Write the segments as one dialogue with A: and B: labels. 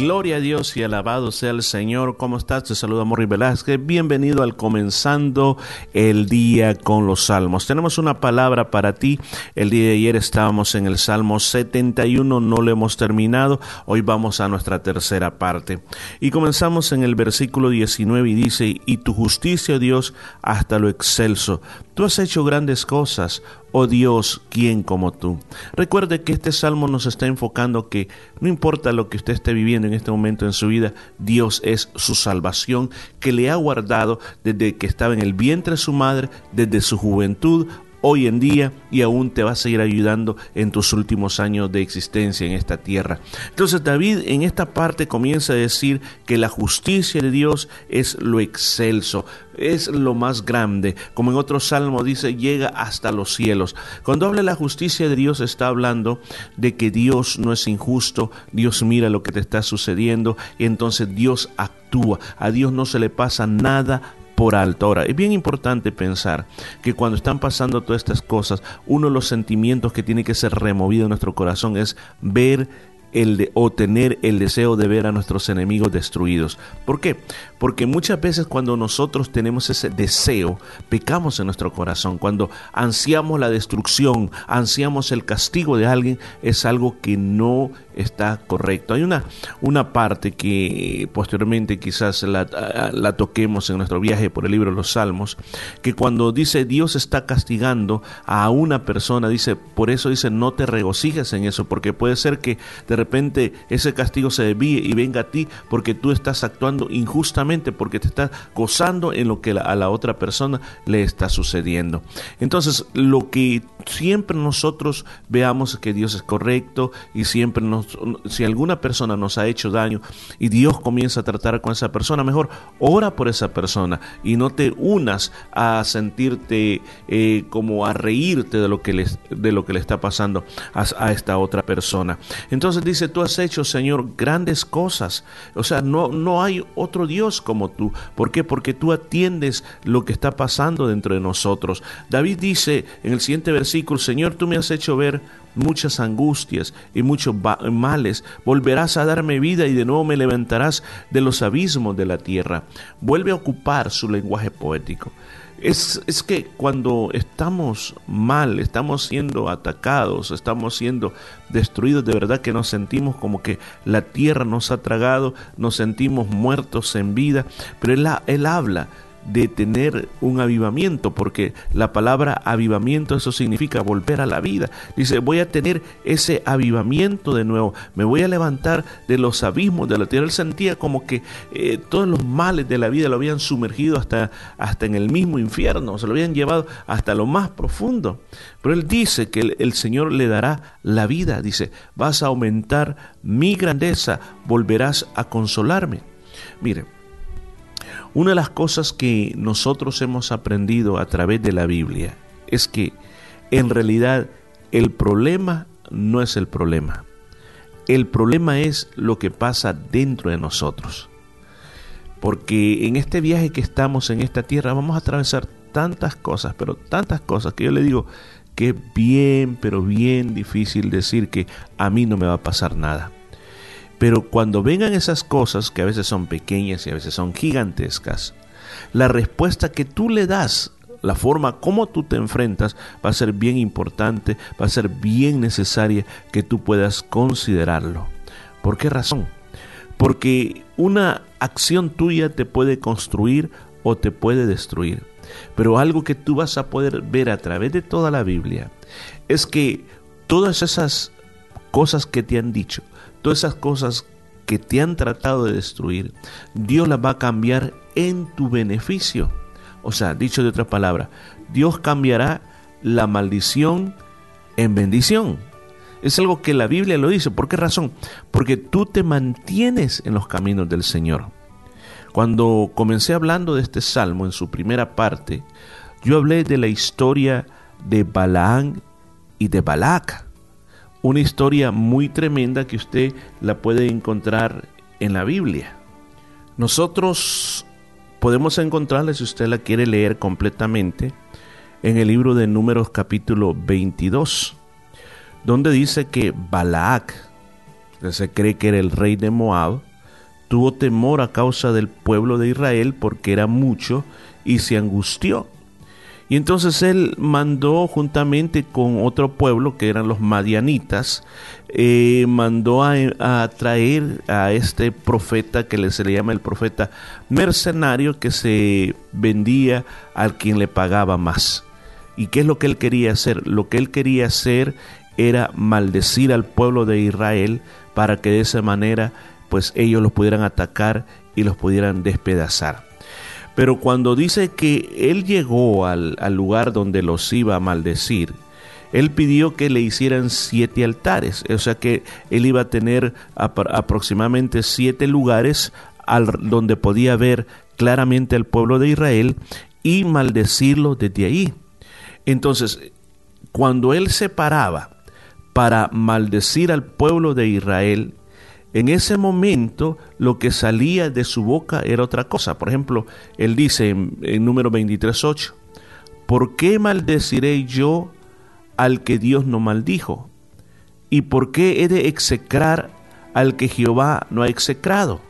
A: Gloria a Dios y alabado sea el Señor. ¿Cómo estás? Te saluda Morri Velázquez. Bienvenido al Comenzando el Día con los Salmos. Tenemos una palabra para ti. El día de ayer estábamos en el Salmo 71, no lo hemos terminado. Hoy vamos a nuestra tercera parte. Y comenzamos en el versículo 19 y dice, y tu justicia, Dios, hasta lo excelso. Tú has hecho grandes cosas, oh Dios, ¿quién como tú? Recuerde que este salmo nos está enfocando que no importa lo que usted esté viviendo en este momento en su vida, Dios es su salvación que le ha guardado desde que estaba en el vientre de su madre, desde su juventud hoy en día y aún te va a seguir ayudando en tus últimos años de existencia en esta tierra. Entonces David en esta parte comienza a decir que la justicia de Dios es lo excelso, es lo más grande. Como en otro salmo dice, llega hasta los cielos. Cuando habla de la justicia de Dios está hablando de que Dios no es injusto, Dios mira lo que te está sucediendo y entonces Dios actúa. A Dios no se le pasa nada por alto. Ahora, es bien importante pensar que cuando están pasando todas estas cosas, uno de los sentimientos que tiene que ser removido en nuestro corazón es ver el de, o tener el deseo de ver a nuestros enemigos destruidos. ¿Por qué? Porque muchas veces cuando nosotros tenemos ese deseo, pecamos en nuestro corazón. Cuando ansiamos la destrucción, ansiamos el castigo de alguien, es algo que no está correcto. Hay una, una parte que posteriormente quizás la, la toquemos en nuestro viaje por el libro de los Salmos, que cuando dice Dios está castigando a una persona, dice, por eso dice, no te regocijes en eso, porque puede ser que de repente ese castigo se desvíe y venga a ti porque tú estás actuando injustamente, porque te estás gozando en lo que a la otra persona le está sucediendo. Entonces, lo que siempre nosotros veamos que Dios es correcto y siempre nos, si alguna persona nos ha hecho daño y Dios comienza a tratar con esa persona, mejor ora por esa persona y no te unas a sentirte eh, como a reírte de lo que le, de lo que le está pasando a, a esta otra persona. Entonces dice, tú has hecho, Señor, grandes cosas. O sea, no, no hay otro Dios como tú. ¿Por qué? Porque tú atiendes lo que está pasando dentro de nosotros. David dice en el siguiente versículo, Señor, tú me has hecho ver muchas angustias y muchos males. Volverás a darme vida y de nuevo me levantarás de los abismos de la tierra. Vuelve a ocupar su lenguaje poético. Es, es, que cuando estamos mal, estamos siendo atacados, estamos siendo destruidos, de verdad que nos sentimos como que la tierra nos ha tragado, nos sentimos muertos en vida, pero él, él habla de tener un avivamiento, porque la palabra avivamiento eso significa volver a la vida. Dice, voy a tener ese avivamiento de nuevo, me voy a levantar de los abismos de la tierra. Él sentía como que eh, todos los males de la vida lo habían sumergido hasta, hasta en el mismo infierno, se lo habían llevado hasta lo más profundo. Pero él dice que el, el Señor le dará la vida, dice, vas a aumentar mi grandeza, volverás a consolarme. Mire, una de las cosas que nosotros hemos aprendido a través de la Biblia es que en realidad el problema no es el problema. El problema es lo que pasa dentro de nosotros. Porque en este viaje que estamos en esta tierra vamos a atravesar tantas cosas, pero tantas cosas que yo le digo que es bien, pero bien difícil decir que a mí no me va a pasar nada. Pero cuando vengan esas cosas, que a veces son pequeñas y a veces son gigantescas, la respuesta que tú le das, la forma como tú te enfrentas, va a ser bien importante, va a ser bien necesaria que tú puedas considerarlo. ¿Por qué razón? Porque una acción tuya te puede construir o te puede destruir. Pero algo que tú vas a poder ver a través de toda la Biblia es que todas esas cosas que te han dicho, todas esas cosas que te han tratado de destruir, Dios las va a cambiar en tu beneficio. O sea, dicho de otra palabra, Dios cambiará la maldición en bendición. Es algo que la Biblia lo dice. ¿Por qué razón? Porque tú te mantienes en los caminos del Señor. Cuando comencé hablando de este salmo en su primera parte, yo hablé de la historia de Balaán y de Balac una historia muy tremenda que usted la puede encontrar en la Biblia. Nosotros podemos encontrarla, si usted la quiere leer completamente, en el libro de Números capítulo 22, donde dice que Balac, que se cree que era el rey de Moab, tuvo temor a causa del pueblo de Israel porque era mucho y se angustió. Y entonces él mandó juntamente con otro pueblo, que eran los madianitas, eh, mandó a, traer a este profeta que se le llama el profeta mercenario, que se vendía al quien le pagaba más. ¿Y qué es lo que él quería hacer? Lo que él quería hacer era maldecir al pueblo de Israel para que de esa manera pues ellos los pudieran atacar y los pudieran despedazar. Pero cuando dice que él llegó al, lugar donde los iba a maldecir, él pidió que le hicieran siete altares, o sea que él iba a tener aproximadamente siete lugares al, donde podía ver claramente al pueblo de Israel y maldecirlo desde ahí. Entonces, cuando él se paraba para maldecir al pueblo de Israel, en ese momento lo que salía de su boca era otra cosa. Por ejemplo, él dice en, número 23.8, ¿por qué maldeciré yo al que Dios no maldijo? ¿Y por qué he de execrar al que Jehová no ha execrado?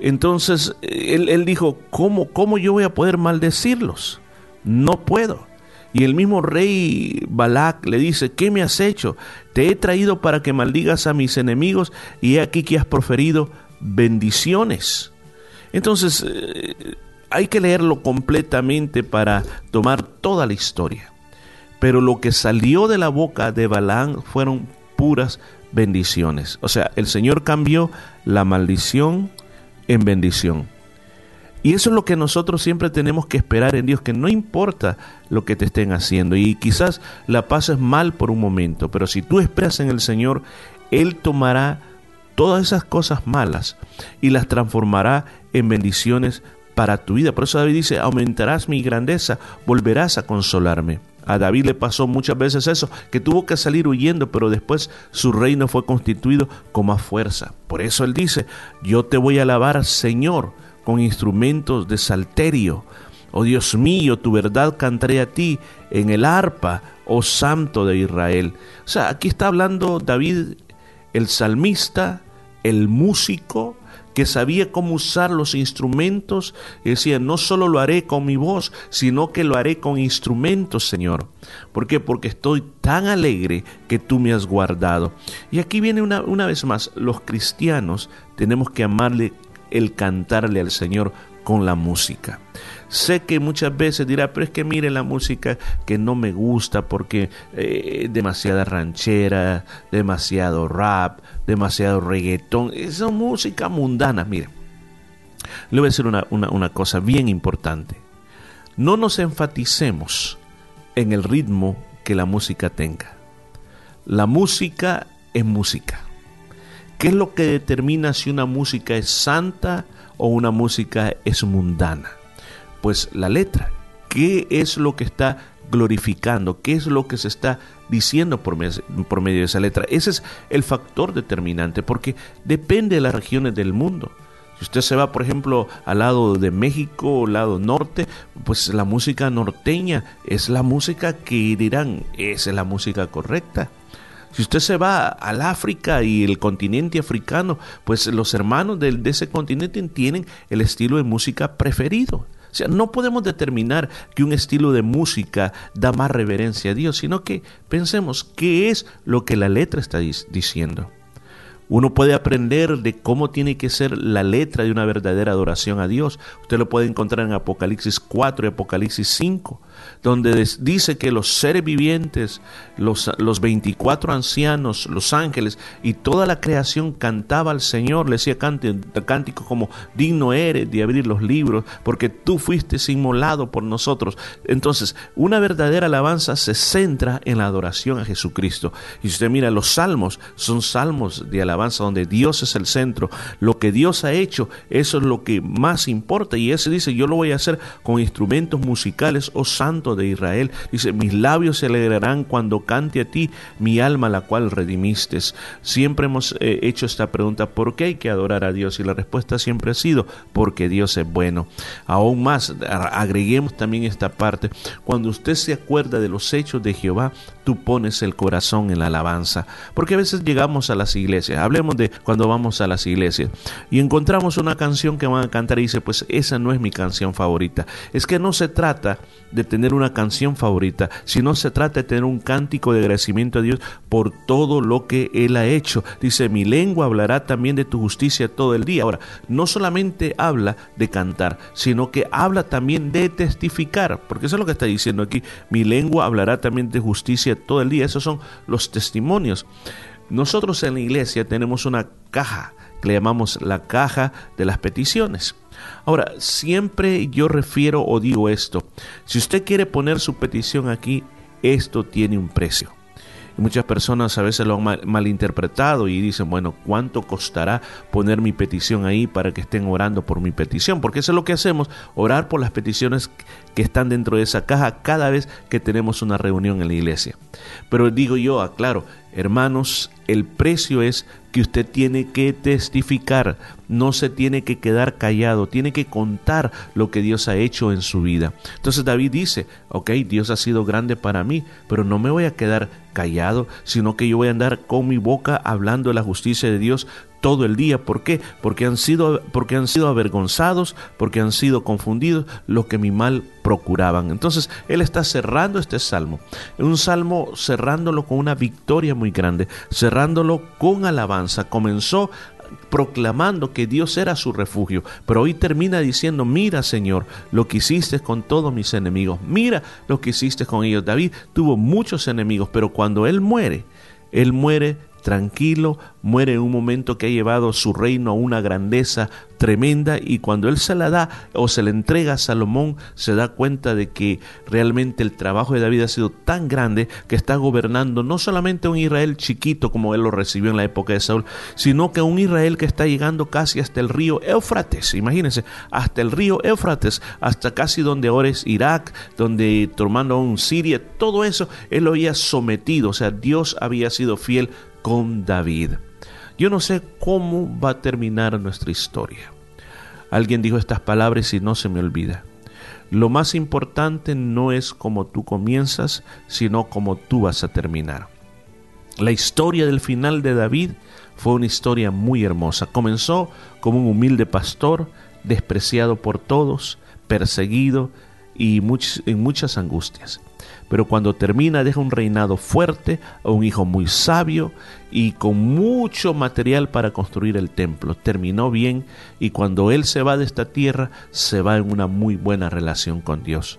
A: Entonces él, él dijo, ¿cómo, ¿cómo yo voy a poder maldecirlos? No puedo. Y el mismo rey Balac le dice, ¿qué me has hecho? Te he traído para que maldigas a mis enemigos y he aquí que has proferido bendiciones. Entonces, eh, hay que leerlo completamente para tomar toda la historia. Pero lo que salió de la boca de Balaam fueron puras bendiciones. O sea, el Señor cambió la maldición en bendición. Y eso es lo que nosotros siempre tenemos que esperar en Dios, que no importa lo que te estén haciendo y quizás la pases mal por un momento, pero si tú esperas en el Señor, Él tomará todas esas cosas malas y las transformará en bendiciones para tu vida. Por eso David dice, aumentarás mi grandeza, volverás a consolarme. A David le pasó muchas veces eso, que tuvo que salir huyendo, pero después su reino fue constituido con más fuerza. Por eso él dice, yo te voy a alabar, Señor, con instrumentos de salterio. Oh Dios mío, tu verdad cantaré a ti en el arpa, oh Santo de Israel. O sea, aquí está hablando David, el salmista, el músico, que sabía cómo usar los instrumentos, y decía, no solo lo haré con mi voz, sino que lo haré con instrumentos, Señor. ¿Por qué? Porque estoy tan alegre que tú me has guardado. Y aquí viene una, una vez más, los cristianos tenemos que amarle el cantarle al Señor con la música. Sé que muchas veces dirá, pero es que mire la música que no me gusta porque eh, demasiada ranchera, demasiado rap, demasiado reggaetón. Esa música mundana, mire. Le voy a decir una, una cosa bien importante. No nos enfaticemos en el ritmo que la música tenga. La música es música. ¿Qué es lo que determina si una música es santa o una música es mundana? Pues la letra. ¿Qué es lo que está glorificando? ¿Qué es lo que se está diciendo por, medio de esa letra? Ese es el factor determinante porque depende de las regiones del mundo. Si usted se va, por ejemplo, al lado de México, al lado norte, pues la música norteña es la música que dirán, esa es la música correcta. Si usted se va al África y el continente africano, pues los hermanos de, ese continente tienen el estilo de música preferido. O sea, no podemos determinar que un estilo de música da más reverencia a Dios, sino que pensemos qué es lo que la letra está diciendo. Uno puede aprender de cómo tiene que ser la letra de una verdadera adoración a Dios. Usted lo puede encontrar en Apocalipsis 4 y Apocalipsis 5 donde dice que los seres vivientes, los, los 24 ancianos, los ángeles y toda la creación cantaba al Señor, le decía cánticos como digno eres de abrir los libros, porque tú fuiste inmolado por nosotros. Entonces, una verdadera alabanza se centra en la adoración a Jesucristo. Y si usted mira, los salmos son salmos de alabanza donde Dios es el centro. Lo que Dios ha hecho, eso es lo que más importa. Y ese dice, yo lo voy a hacer con instrumentos musicales o De Israel. Dice, mis labios se alegrarán cuando cante a ti mi alma, la cual redimiste. Siempre hemos eh, hecho esta pregunta, ¿por qué hay que adorar a Dios? Y la respuesta siempre ha sido, porque Dios es bueno. Aún más, agreguemos también esta parte, cuando usted se acuerda de los hechos de Jehová, tú pones el corazón en la alabanza. Porque a veces llegamos a las iglesias, hablemos de cuando vamos a las iglesias, y encontramos una canción que van a cantar y dice, pues esa no es mi canción favorita. Es que no se trata de tener una canción favorita, sino se trata de tener un cántico de agradecimiento a Dios por todo lo que Él ha hecho. Dice, mi lengua hablará también de tu justicia todo el día. Ahora, no solamente habla de cantar, sino que habla también de testificar, porque eso es lo que está diciendo aquí, mi lengua hablará también de justicia todo el día. Esos son los testimonios. Nosotros en la iglesia tenemos una caja le llamamos la caja de las peticiones. Ahora, siempre yo refiero o digo esto, si usted quiere poner su petición aquí, esto tiene un precio. muchas personas a veces lo han malinterpretado y dicen, bueno, ¿cuánto costará poner mi petición ahí para que estén orando por mi petición? Porque eso es lo que hacemos, orar por las peticiones que están dentro de esa caja cada vez que tenemos una reunión en la iglesia. Pero digo yo, aclaro, hermanos, el precio es que usted tiene que testificar, no se tiene que quedar callado, tiene que contar lo que Dios ha hecho en su vida. Entonces David dice, ok, Dios ha sido grande para mí, pero no me voy a quedar callado, sino que yo voy a andar con mi boca hablando de la justicia de Dios todo el día. ¿Por qué? Porque han sido, porque han sido avergonzados, porque han sido confundidos los que mi mal procuraban. Entonces, él está cerrando este salmo. Un salmo cerrándolo con una victoria muy grande, cerrándolo con alabanza. Comenzó proclamando que Dios era su refugio, pero hoy termina diciendo, mira Señor, lo que hiciste con todos mis enemigos, mira lo que hiciste con ellos. David tuvo muchos enemigos, pero cuando él muere, él muere tranquilo, muere en un momento que ha llevado su reino a una grandeza tremenda y cuando él se la da o se le entrega a Salomón se da cuenta de que realmente el trabajo de David ha sido tan grande que está gobernando no solamente un Israel chiquito como él lo recibió en la época de Saúl, sino que un Israel que está llegando casi hasta el río Éufrates, imagínense, hasta el río Éufrates, hasta casi donde ahora es Irak, donde tomando un Siria, todo eso él lo había sometido, o sea, Dios había sido fiel con David. Yo no sé cómo va a terminar nuestra historia. Alguien dijo estas palabras y no se me olvida. Lo más importante no es cómo tú comienzas, sino cómo tú vas a terminar. La historia del final de David fue una historia muy hermosa. Comenzó como un humilde pastor, despreciado por todos, perseguido y en muchas angustias pero cuando termina deja un reinado fuerte, un hijo muy sabio y con mucho material para construir el templo. Terminó bien y cuando él se va de esta tierra, se va en una muy buena relación con Dios.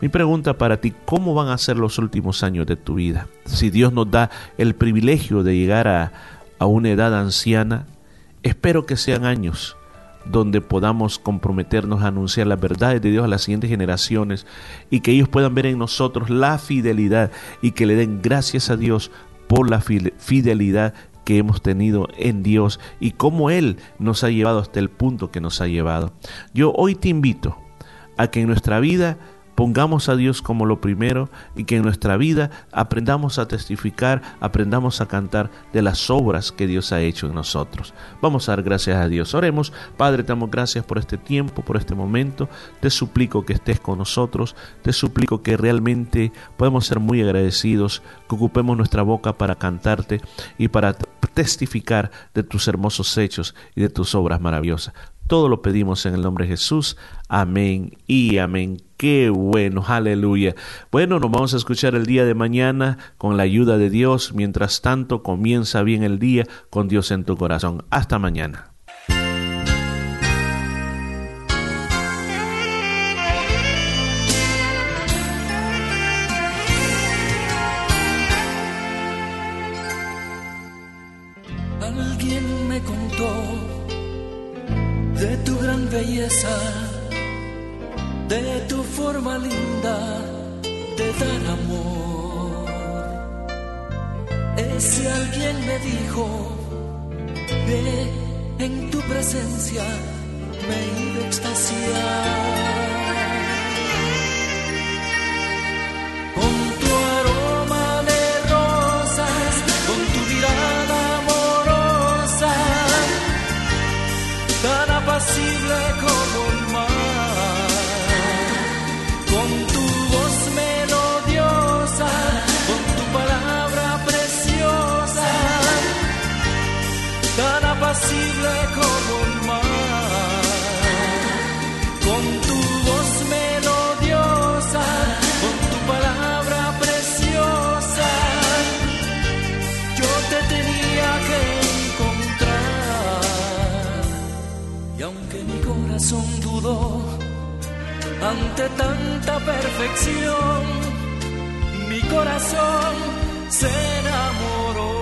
A: Mi pregunta para ti, ¿cómo van a ser los últimos años de tu vida? Si Dios nos da el privilegio de llegar a, a una edad anciana, espero que sean años donde podamos comprometernos a anunciar las verdades de Dios a las siguientes generaciones y que ellos puedan ver en nosotros la fidelidad y que le den gracias a Dios por la fidelidad que hemos tenido en Dios y cómo Él nos ha llevado hasta el punto que nos ha llevado. Yo hoy te invito a que en nuestra vida Pongamos a Dios como lo primero y que en nuestra vida aprendamos a testificar, aprendamos a cantar de las obras que Dios ha hecho en nosotros. Vamos a dar gracias a Dios. Oremos, Padre, te damos gracias por este tiempo, por este momento. Te suplico que estés con nosotros. Te suplico que realmente podamos ser muy agradecidos, que ocupemos nuestra boca para cantarte y para testificar de tus hermosos hechos y de tus obras maravillosas. Todo lo pedimos en el nombre de Jesús. Amén y amén. Qué bueno, aleluya. Bueno, nos vamos a escuchar el día de mañana con la ayuda de Dios. Mientras tanto, comienza bien el día con Dios en tu corazón. Hasta mañana.
B: De tu forma linda de dar amor. Ese alguien me dijo que en tu presencia me iba a extasiar. Con tu voz melodiosa, con tu palabra preciosa, tan apacible como el mar. Con tu voz melodiosa, con tu palabra preciosa, yo te tenía que encontrar y aunque mi corazón dudó ante tal perfección, mi corazón se enamoró.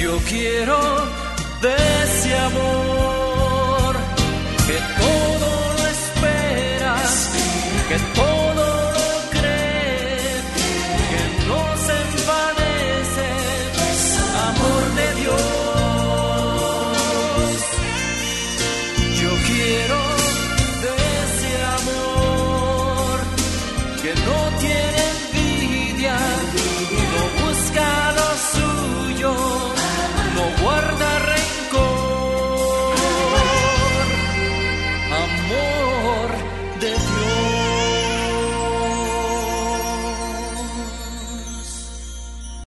B: Yo quiero de ese amor que todo